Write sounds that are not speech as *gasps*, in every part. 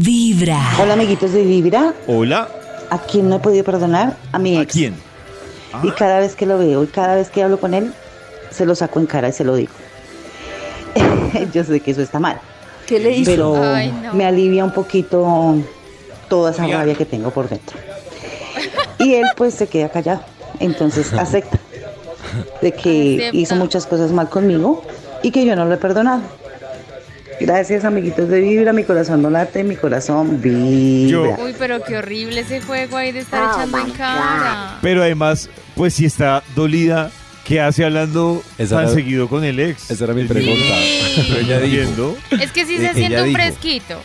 Vibra. Hola amiguitos de Vibra. Hola. ¿A quién no he podido perdonar? A mi ¿A ex. quién? Y cada vez que lo veo y cada vez que hablo con él, se lo saco en cara y se lo digo. *laughs* Yo sé que eso está mal, ¿Qué le hizo? pero Ay, no. me alivia un poquito toda esa rabia que tengo por dentro. Y él pues se queda callado, entonces *laughs* acepta de que Acepta. hizo muchas cosas mal conmigo y que yo no lo he perdonado. Gracias amiguitos de Vibra, mi corazón no late, mi corazón vibra. Uy, pero qué horrible ese juego ahí de estar Oh echando en cara. Pero además, pues si está dolida, ¿qué hace hablando Esa tan era- seguido con el ex? Esa era mi pregunta. bien. *laughs* Pero ella dijo. Es que sí Eh, se siente un dijo. fresquito.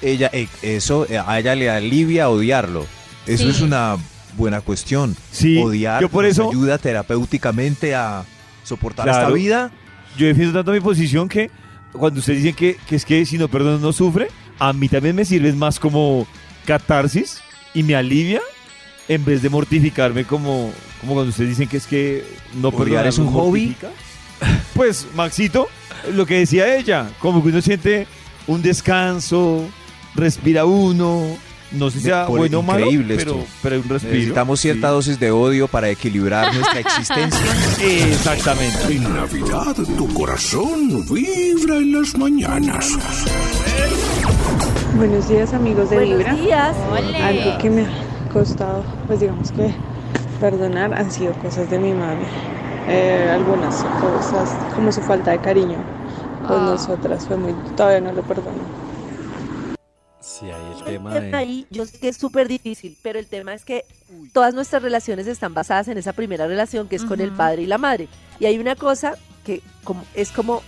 ella eh, eso eh, a ella le alivia odiarlo. Eso Sí. es una buena cuestión. Sí, Odiar yo por eso- ayuda terapéuticamente a soportar Claro. esta vida. Yo defiendo tanto mi posición que cuando ustedes dicen que, que es que si no perdono no sufre, a mí también me sirve más como catarsis y me alivia en vez de mortificarme como, como cuando ustedes dicen que es que no perdonar es un hobby. Pues, Maxito, lo que decía ella, como que uno siente un descanso, respira uno, no sé si sea Por- bueno o malo, pero, esto. pero un respiro. Necesitamos cierta Sí. dosis de odio para equilibrar nuestra existencia. Exactamente. En Navidad tu corazón vibra en las mañanas. Buenos días amigos de Buenos Vibra. días. Algo que me ha costado, pues digamos que perdonar han sido cosas de mi mami. Eh, algunas cosas como su falta de cariño con Ah. nosotras fue muy, todavía no lo perdono. Sí, ahí el El tema tema de... ahí, yo sé que es súper difícil, pero el tema es que todas nuestras relaciones están basadas en esa primera relación que es con el padre y la madre. Y hay una cosa que como, es como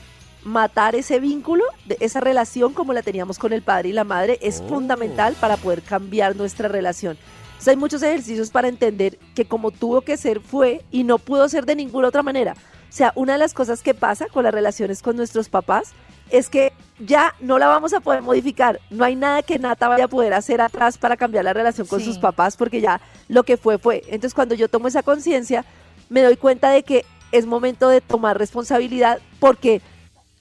matar ese vínculo, de esa relación como la teníamos con el padre y la madre, es Oh. fundamental para poder cambiar nuestra relación. Entonces, hay muchos ejercicios para entender que como tuvo que ser fue y no pudo ser de ninguna otra manera. O sea, una de las cosas que pasa con las relaciones con nuestros papás es que ya no la vamos a poder modificar. No hay nada que Nata vaya a poder hacer atrás para cambiar la relación con Sí. sus papás porque ya lo que fue fue. Entonces cuando yo tomo esa conciencia, me doy cuenta de que es momento de tomar responsabilidad porque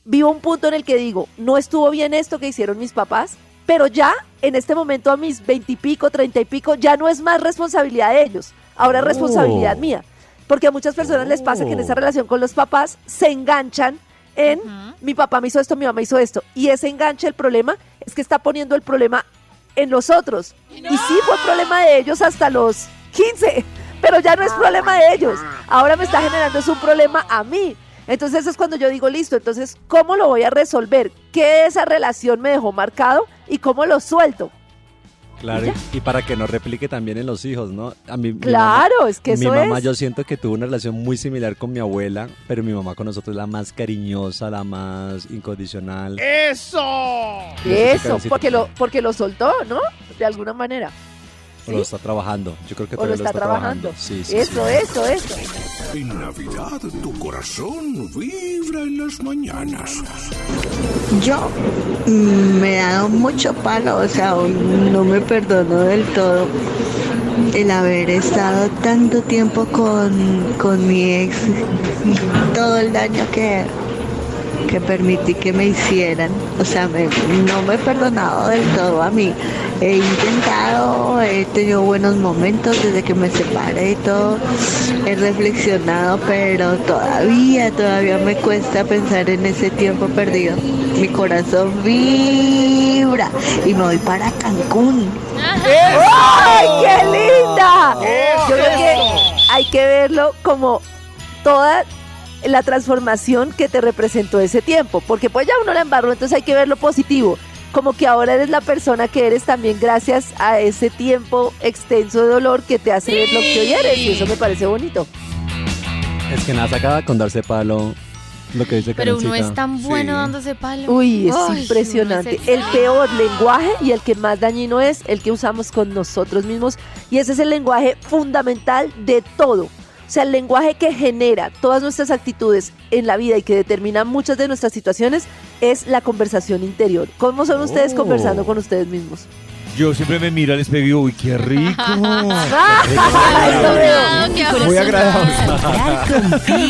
vivo un punto en el que digo, no estuvo bien esto que hicieron mis papás, pero ya en este momento a mis veintipico, treinta y pico, ya no es más responsabilidad de ellos, ahora es Oh. responsabilidad mía. Porque a muchas personas les pasa que en esa relación con los papás se enganchan en mi papá me hizo esto, mi mamá hizo esto. Y ese enganche, el problema es que está poniendo el problema en los otros. Y sí fue problema de ellos hasta los 15, pero ya no es problema de ellos. Ahora me está generando es un problema a mí. Entonces eso es cuando yo digo, listo, entonces, ¿cómo lo voy a resolver? ¿Qué de esa relación me dejó marcado y cómo lo suelto? Claro, y, y para que no replique también en los hijos, ¿no? A mí, Claro, es que mamá, mi eso mamá es. yo siento que tuvo una relación muy similar con mi abuela, pero mi mamá con nosotros es la más cariñosa, la más incondicional. Eso, porque lo, porque lo soltó, ¿no? De alguna manera. O lo está trabajando. Yo creo que O lo todavía está trabajando. Sí, sí, Eso, sí. eso, eso. En Navidad tu corazón vibra en las mañanas. Yo me he dado mucho palo, o sea, no me perdono del todo el haber estado tanto tiempo con, con mi ex, todo el daño que, que permití que me hicieran. O sea, me- no me he perdonado del todo a mí. He intentado, he tenido buenos momentos desde que me separé y todo. He reflexionado, pero todavía, todavía me cuesta pensar en ese tiempo perdido. Mi corazón vibra y me voy para Cancún. ¡Ay, qué linda! Yo creo que hay que verlo como toda la transformación que te representó ese tiempo, porque pues ya uno la embarró, entonces hay que verlo positivo, como que ahora eres la persona que eres también gracias a ese tiempo extenso de dolor que te hace ver lo que hoy eres, y eso me parece bonito. Es que nada, se acaba con darse palo lo que dice Pero uno Karencita. es tan bueno Sí. dándose palo. Uy, es Ay, impresionante. uno es El peor lenguaje y el que más dañino es el que usamos con nosotros mismos. Y ese es el lenguaje fundamental de todo. O sea, el lenguaje que genera todas nuestras actitudes en la vida y que determina muchas de nuestras situaciones es la conversación interior. ¿Cómo son ustedes Oh. conversando con ustedes mismos? Yo siempre me miro al espejo y digo, uy, qué rico. *laughs* *laughs* Muy agradable.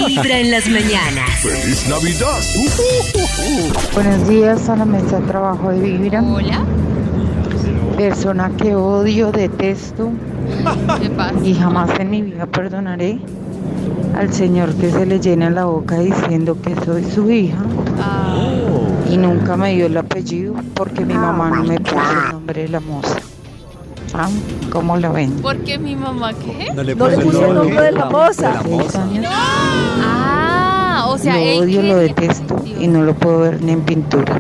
Vibra en las mañanas. ¡Feliz Navidad! Buenos días a la mesa de trabajo de Vibra. Hola. Persona que odio, detesto ¿Qué pasa? y jamás en mi vida perdonaré al señor que se le llena la boca diciendo que soy su hija y nunca me dio el apellido porque mi mamá no me puso el nombre de la moza. Ah, ¿Cómo la ven? Porque mi mamá, ¿qué? No le No le puso el nombre de la moza. Seis años. Ah, o sea, lo odio, lo detesto y no lo puedo ver ni en pintura.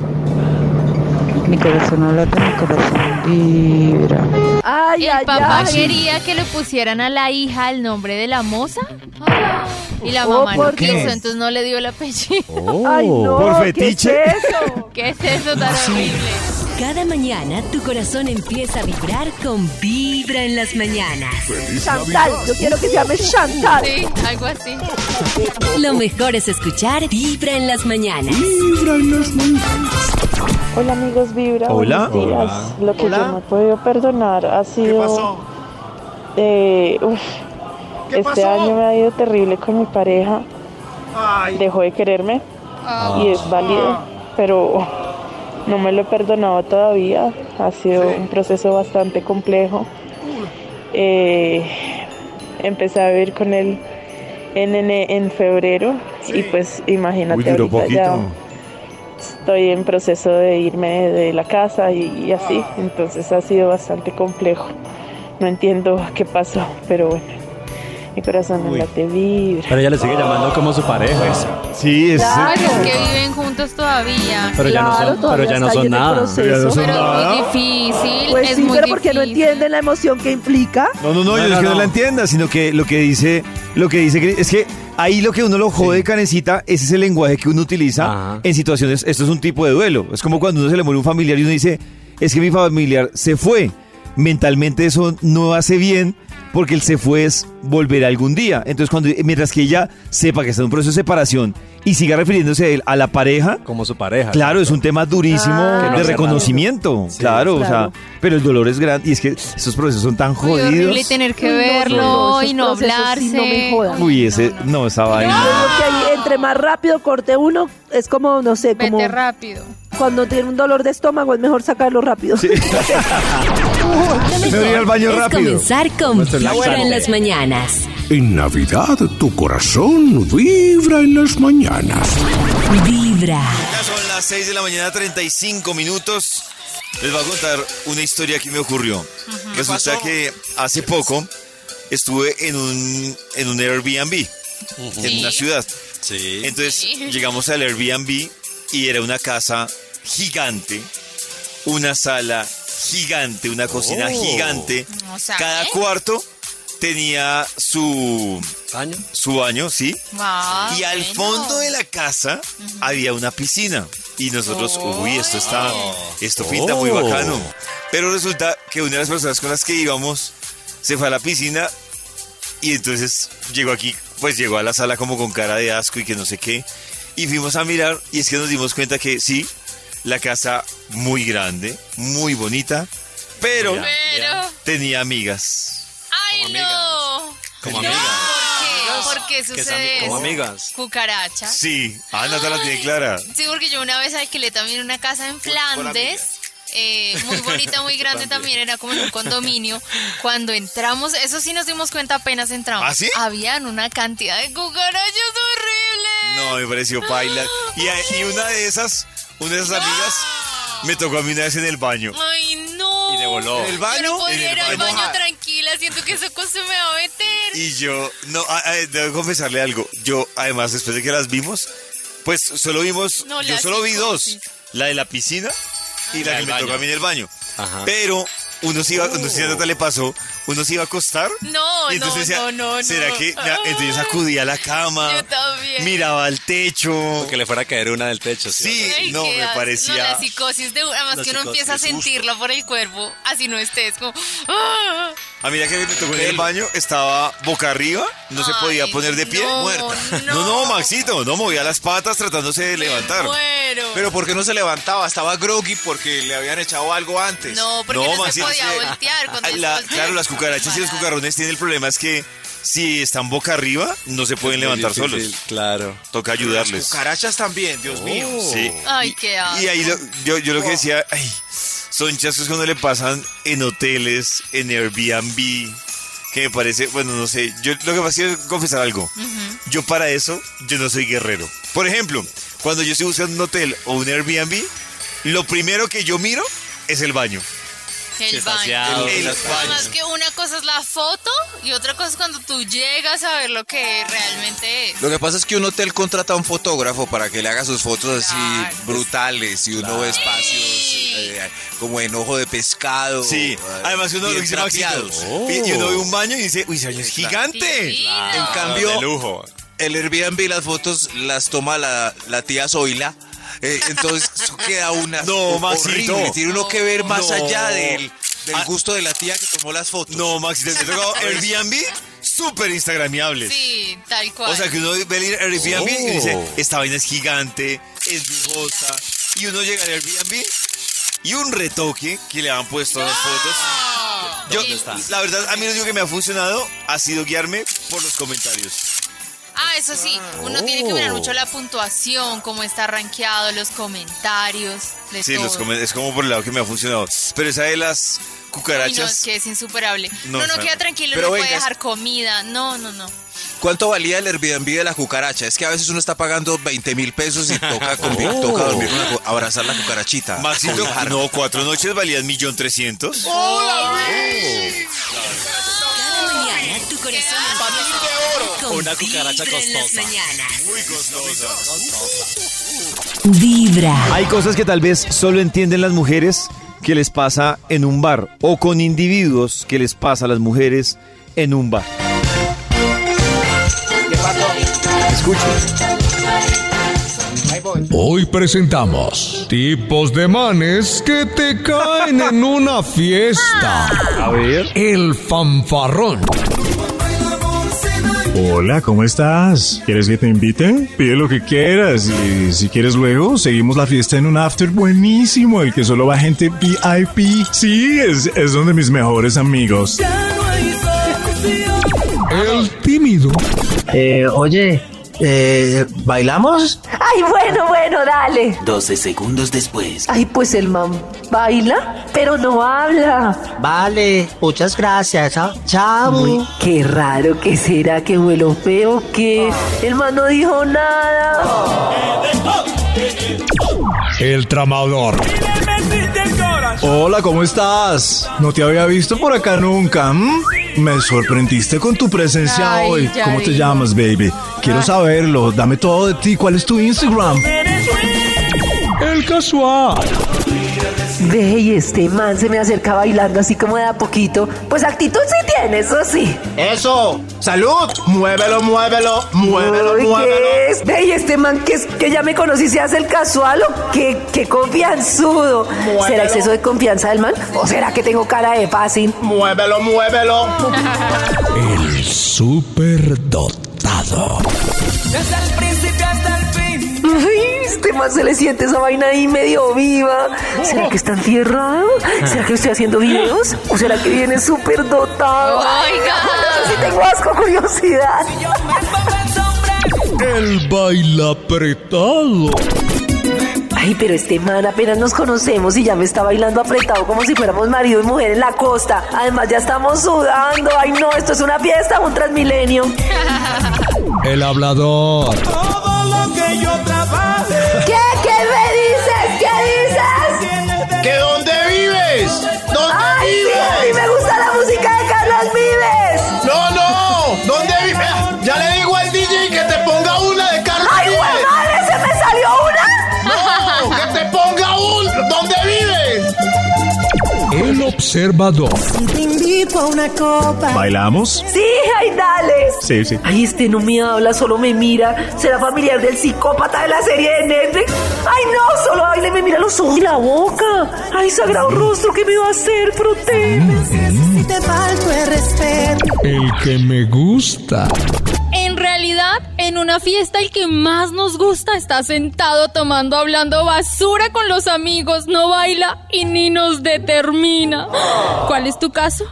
Mi corazón no late, mi corazón vibra. Ay, El ay, papá ay. quería que le pusieran a la hija el nombre de la moza. Ah, Y la Oh, mamá no ¿por qué? quiso, entonces no le dio el apellido. Ay, no, ¿Por ¿qué fetiche? es eso? ¿Qué es eso tan horrible? Cada mañana tu corazón empieza a vibrar con Vibra en las mañanas. Chantal, yo quiero que se llame Chantal. Sí, algo así. Lo mejor es escuchar Vibra en las mañanas. Vibra en las mañanas. Hola amigos Vibra, Hola. buenos días. Lo que yo no he podido perdonar ha sido... eh, uf, este año me ha ido terrible con mi pareja. Dejó de quererme y es válido, pero no me lo he perdonado todavía. Ha sido un proceso bastante complejo. Eh, empecé a vivir con él en, en, en febrero y pues imagínate ahorita ya estoy en proceso de irme de la casa y, y así, entonces ha sido bastante complejo. No entiendo qué pasó, pero bueno, mi corazón no late vibra. Pero ella le sigue llamando como su pareja. Sí, es. Es que viven juntos todavía. Pero ya no Claro, son, pero todavía ya no está son ahí en el nada. proceso. Pero ya no son Pero es nada. muy difícil. Pues es sí, muy pero porque no difícil. entienden la emoción que implica. No, no, no, No, yo no, es que no, no. la entienda, sino que lo que dice, lo que dice es que ahí lo que uno lo jode, canecita, ese es el lenguaje que uno utiliza Ajá. en situaciones, esto es un tipo de duelo. Es como cuando uno se le muere un familiar y uno dice, es que mi familiar se fue. Mentalmente eso no hace bien porque el se fue es volver algún día. Entonces, cuando mientras que ella sepa que está en un proceso de separación y siga refiriéndose a, él, a la pareja, Como su pareja. Claro, es un tema durísimo Ah, no de hace reconocimiento. Sí, claro, claro. o sea, pero el dolor es grande y es que esos procesos son tan Muy jodidos. horrible tener que Uy, no, verlo no, y no hablarse. sí no me jodan. Uy, ese, no, esa vaina. entre más rápido corte uno, es como, no sé, como Vete rápido. cuando tiene un dolor de estómago, es mejor sacarlo rápido. *laughs* Mejor ir al baño es rápido. comenzar con laxante. en las mañanas. En Navidad tu corazón vibra en las mañanas. Vibra. Ya son las 6 de la mañana, 35 minutos. Les voy a contar una historia que me ocurrió. Resulta que hace poco estuve en un, en un Airbnb en una ciudad. Sí. Entonces Sí. llegamos al Airbnb y era una casa gigante, una sala gigante, una cocina Oh. gigante. O sea, Cada ¿eh? cuarto tenía su, ¿Año? su baño, ¿sí? Ah, y al bueno. fondo de la casa había una piscina. Y nosotros, uy, esto está, esto pinta muy Oh. bacano. Pero resulta que una de las personas con las que íbamos se fue a la piscina y entonces llegó aquí, pues llegó a la sala como con cara de asco y que no sé qué. Y fuimos a mirar y es que nos dimos cuenta que sí, la casa muy grande, muy bonita, pero Pero. tenía amigas. ¡Ay, no! Como No, amigas. ¿Por qué? ¿Por qué sucede como amigas. Cucaracha. Sí, ah, Nata la tiene clara. Sí, porque yo una vez alquilé también una casa en Flandes. eh, muy bonita, muy *laughs* grande también, era como en un condominio. Cuando entramos, eso sí nos dimos cuenta apenas entramos. ¿Ah, sí? Habían una cantidad de cucarachas horribles. No, me pareció paila. *gasps* Y, y una de esas, una de esas amigas, me tocó a mí una vez en el baño. Ay, no. Y de voló. ¿En el Yo baño? no podía En el ir al baño. tranquila, siento que esa cosa me va a meter. Y yo, no, a- a- debo confesarle algo. Yo, además, después de que las vimos, pues solo vimos, No, yo solo vi dos. psicosis. La de la piscina y la, La que me tocó baño. a mí en el baño. Ajá. Pero uno se iba, no sé si a Nata le pasó, uno se iba a acostar. No, y entonces no, decía, no, no, ¿será no. que? ya, Entonces acudía a la cama, Yo también. miraba al techo. Que le fuera a caer una del techo. Sí, Ay, no, me parecía... No, la psicosis de además La que uno empieza a sentirla por el cuerpo, así no estés como. ¡ah! A mí la que me tocó en el baño estaba boca arriba, no se podía poner de pie. no, Muerta. no. No, no, Maxito, no movía las patas tratándose de levantar. Muero. Pero ¿por qué no se levantaba? Estaba groggy porque le habían echado algo antes. no, porque no, se Maxito, podía voltear cuando se la- claro, las cucarachas y los cucarrones tienen el problema es que si están boca arriba, no se pueden levantar Difícil, solos. Claro. Toca Las ayudarles. cucarachas también, Dios mío. Sí. Ay, qué asco. Y ahí lo- yo, yo lo que decía, ay, son chascos que uno le pasan en hoteles, en Airbnb, que me parece, bueno, no sé, yo lo que pasa es confesar algo. Yo para eso, yo no soy guerrero. Por ejemplo, cuando yo estoy buscando un hotel o un Airbnb, lo primero que yo miro es el baño. El baño. El- el baño. Además que una cosa es la foto y otra cosa es cuando tú llegas a ver lo que realmente es. Lo que pasa es que un hotel contrata a un fotógrafo para que le haga sus fotos así brutales y uno ve espacios eh, como en ojo de pescado. Sí, eh, además uno lo dice trapeados. y uno ve un baño y dice, uy, ese baño es gigante. En cambio, el Airbnb las fotos las toma la, la tía Zoila. Eh, entonces eso queda una No, Maxito. horrible. Tiene uno que ver más No. allá del, del Ah. gusto de la tía que tomó las fotos. No, Maxito, te he tocado Airbnb súper instagramiables. Sí, tal cual. O sea, que uno ve el Airbnb y dice, Oh. esta vaina es gigante, es lujosa. Y uno llega al Airbnb y un retoque que le han puesto a las fotos. Yo, ¿Dónde está? la verdad, a mí lo único que me ha funcionado ha sido guiarme por los comentarios. Eso sí, uno tiene que mirar Oh. mucho la puntuación, cómo está rankeado, los comentarios, de Sí, todo. los es como por el lado que me ha funcionado. Pero esa de las no, cucarachas... es que es insuperable. No, No, no, queda tranquilo, pero no puede venga, dejar comida. No, no, no. ¿Cuánto valía el Airbnb de la cucaracha? Es que a veces uno está pagando 20 mil pesos y toca, Oh. toca dormir con la cu- abrazar la cucarachita. Maxito, no, cuatro noches valían millón trescientos. Mañana tu corazón empieza con Una cucaracha costosa. Muy costosa. Vibra. Hay cosas que tal vez solo entienden las mujeres que les pasa en un bar o con individuos que les pasa a las mujeres en un bar. Escuchen. Hoy presentamos tipos de manes que te caen en una fiesta. A ver. El fanfarrón. Hola, ¿cómo estás? ¿Quieres que te invite? Pide lo que quieras y si quieres luego seguimos la fiesta en un after buenísimo, el que solo va gente VIP. Sí, es, es donde mis mejores amigos. El tímido. Eh, oye, eh, ¿bailamos? Ay, bueno, bueno, dale. 12 segundos después. Ay, pues el man baila, pero no habla. Vale, muchas gracias. ¿ah? Chao. Uy, qué raro que será que huelo feo, que el man no dijo nada. El tramador. Hola, ¿cómo estás? No te había visto por acá nunca. ¿m? Me sorprendiste con tu presencia Ay, hoy. ¿Cómo te llamas, baby? Quiero saberlo. Dame todo de ti. ¿Cuál es tu Instagram? El casual. Ve, y este man se me acerca bailando así como de a poquito. Pues actitud sí tiene, eso sí. Eso. Salud. Muévelo, muévelo, muévelo, Uy, muévelo. ¿qué es? Ve, y este man que, es- que ya me conocí se hace el casual o qué, qué confianzudo. ¿Será exceso de confianza del man? ¿O será que tengo cara de fácil? Muévelo, muévelo. El superdotado. Desde el principio este man se le siente esa vaina ahí medio viva. ¿Será que está enfierrado? ¿Será que estoy haciendo videos? ¿O será que viene súper dotado? Oiga. Si tengo asco, curiosidad. El baila apretado. Ay, pero este man apenas nos conocemos y ya me está bailando apretado como si fuéramos marido y mujer en la costa. Además ya estamos sudando. Ay, no, esto es una fiesta, un transmilenio. El hablador. Todo lo que yo Te invito a una copa. ¿Bailamos? Sí, ay, dale. Sí, sí. Ay, este no me habla, solo me mira. ¿Será familiar del psicópata de la serie de Netflix? Ay, no, solo baila y me mira los ojos y la boca. Ay, sagrado rostro, ¿qué me va a hacer? Protege. Si te falto el respeto. El que me gusta. En una fiesta el que más nos gusta está sentado tomando, hablando basura con los amigos, no baila y ni nos determina. ¿Cuál es tu caso? *laughs*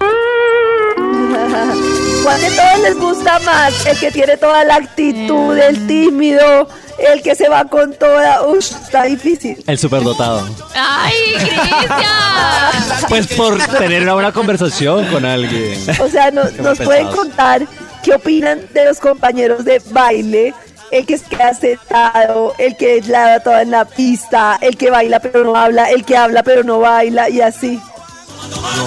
¿Cuál de todos les gusta más? El que tiene toda la actitud, el tímido, el que se va con toda, uff, está difícil. El superdotado. ¡Ay, Cristian! *laughs* Pues por tener una buena conversación con alguien. O sea, no- nos pueden contar qué opinan de los compañeros de baile, el que queda sentado, el que es la toda en la pista, el que baila pero no habla, el que habla pero no baila y así.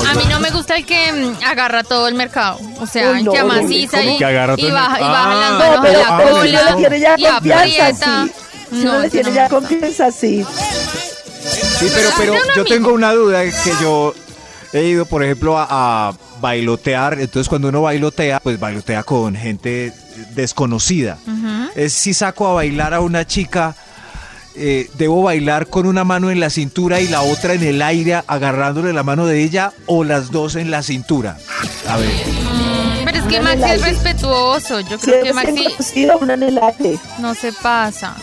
A mí no me gusta el que mm, agarra todo el mercado. O sea, Uy, el no, que no, ¿cómo y, que agarra todo y el baja, y mercado? baja las manos No, pero, a la pero si cola le tiene ya y confianza, aprieta. sí. Si No, le tiene no ya confianza, sí. Sí, pero, pero yo tengo una duda que yo he ido, por ejemplo, a, a bailotear. Entonces, cuando uno bailotea, pues bailotea con gente desconocida. Es si saco a bailar a una chica, eh, debo bailar con una mano en la cintura y la otra en el aire, agarrándole la mano de ella, o las dos en la cintura. A ver. Pero es que Maxi es respetuoso. Yo creo que Maxi desconocido, una en el aire. no se pasa.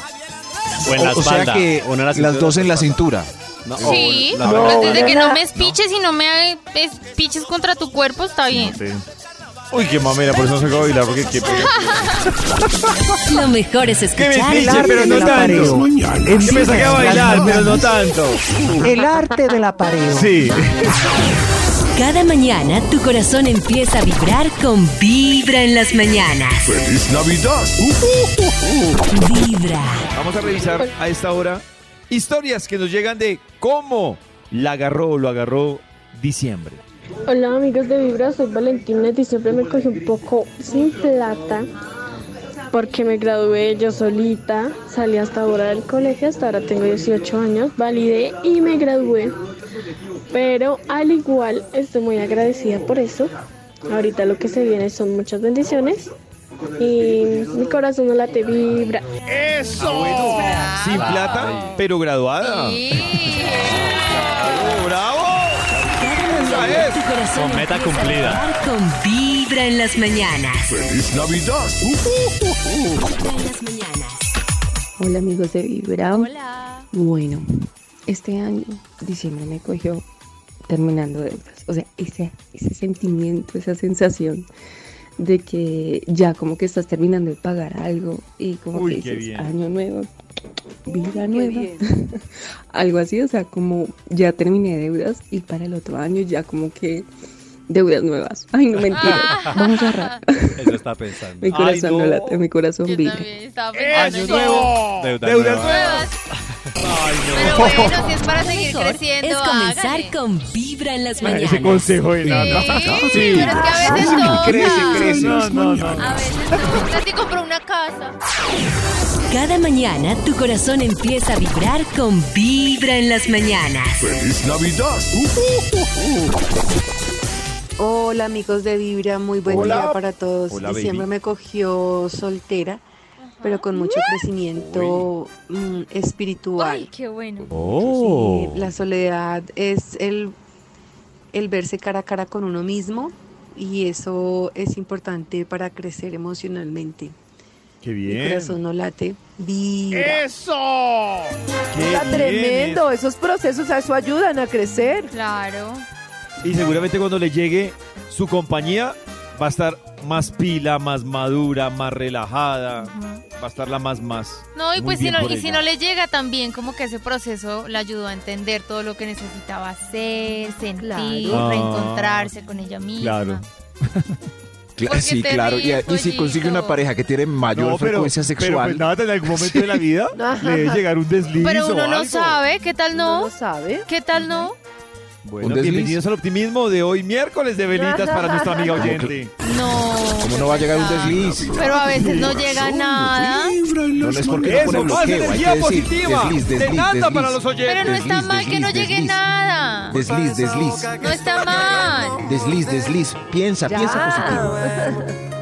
O en la o, o sea que o en la las dos en la cintura. No, Sí, la- desde que no. me espiches y no me espiches contra tu cuerpo, está bien. Uy, qué mamera, por eso no se acaba de bailar, porque qué. *laughs* Lo mejor es Que me escuchar. pinche, pero no tanto. Que me saque a bailar, pero no tanto. El arte del apareo. Sí. Cada mañana tu corazón empieza a vibrar con Vibra en las mañanas. ¡Feliz Navidad! Vibra. Vamos a revisar a esta hora historias que nos llegan de cómo la agarró lo agarró diciembre. Hola amigos de Vibra, soy Valentina. Diciembre me cogí un poco sin plata porque me gradué yo solita. Salí hasta ahora del colegio, hasta ahora tengo 18 años, validé y me gradué. Pero al igual estoy muy agradecida por eso. Ahorita lo que se viene son muchas bendiciones y mi corazón no late vibra. ¡Eso! Sin plata, pero graduada. *laughs* ¡Bravo, bravo! Tu corazón Con meta cumplida. con Vibra en las mañanas. ¡Feliz Navidad! *laughs* Vibra en las mañanas. Hola amigos de Vibra. Hola. Bueno, este año, diciembre me cogió terminando deudas. O sea, ese, ese sentimiento, esa sensación de que ya como que estás terminando de pagar algo y como Uy, que dices, bien. año nuevo, vida nueva. *laughs* algo así, o sea, como ya terminé deudas y para el otro año ya como que deudas nuevas. Ay, no mentira. *laughs* Vamos a ahorrar. Eso está pensando. Mi corazón Ay, no no. late, mi corazón Yo vibra. también estaba pensando ¡Año nuevo! Deudas ¡Deudas nuevas. nuevas! Pero bueno, *laughs* si es para seguir Mejor creciendo, es comenzar con Vibra en las Ese mañanas. consejo de nada. Sí, pero es que a veces toca. Crece, crece. No, no, no. A veces. Tati compró una casa. Cada mañana tu corazón empieza a vibrar con Vibra en las mañanas. ¡Feliz Navidad! Hola amigos de Vibra, muy buen Hola. día para todos. Hola, Diciembre baby. me cogió soltera, pero con mucho crecimiento mm, espiritual. Ay, qué bueno. Oh. Sí, la soledad es el, el verse cara a cara con uno mismo y eso es importante para crecer emocionalmente. ¡Qué Mi bien! corazón no late, vibra. ¡Eso! ¡Qué Está bien tremendo, esos procesos a eso ayudan a crecer. Claro. Y seguramente cuando le llegue su compañía va a estar más pila, más madura, más relajada. Va a estar la más más. No, y Muy pues si no, y si no le llega también, como que ese proceso le ayudó a entender todo lo que necesitaba hacer, sentir, Claro. reencontrarse con ella misma. Claro. *laughs* Porque sí, claro. Y, si consigue una pareja que tiene mayor No, pero, frecuencia pero sexual. pues nada, en algún momento de la vida le debe llegar un desliz Pero uno o no algo. sabe, ¿qué tal no? ¿No sabe? ¿Qué tal no? Bueno, ¿Un desliz? bienvenidos al optimismo de hoy, miércoles de velitas para nuestra amiga oyente. No. ¿Cómo no va a llegar un desliz? Pero a veces no llega nada. No, no es porque no pone Eso, más bloqueo, hay energía positiva. desliz, de desliz, nada desliz. para los oyentes. Pero no está Desliz, mal que no desliz, llegue desliz. nada. Desliz, desliz. No está mal. Desliz, desliz. Piensa, piensa Ya. positivo.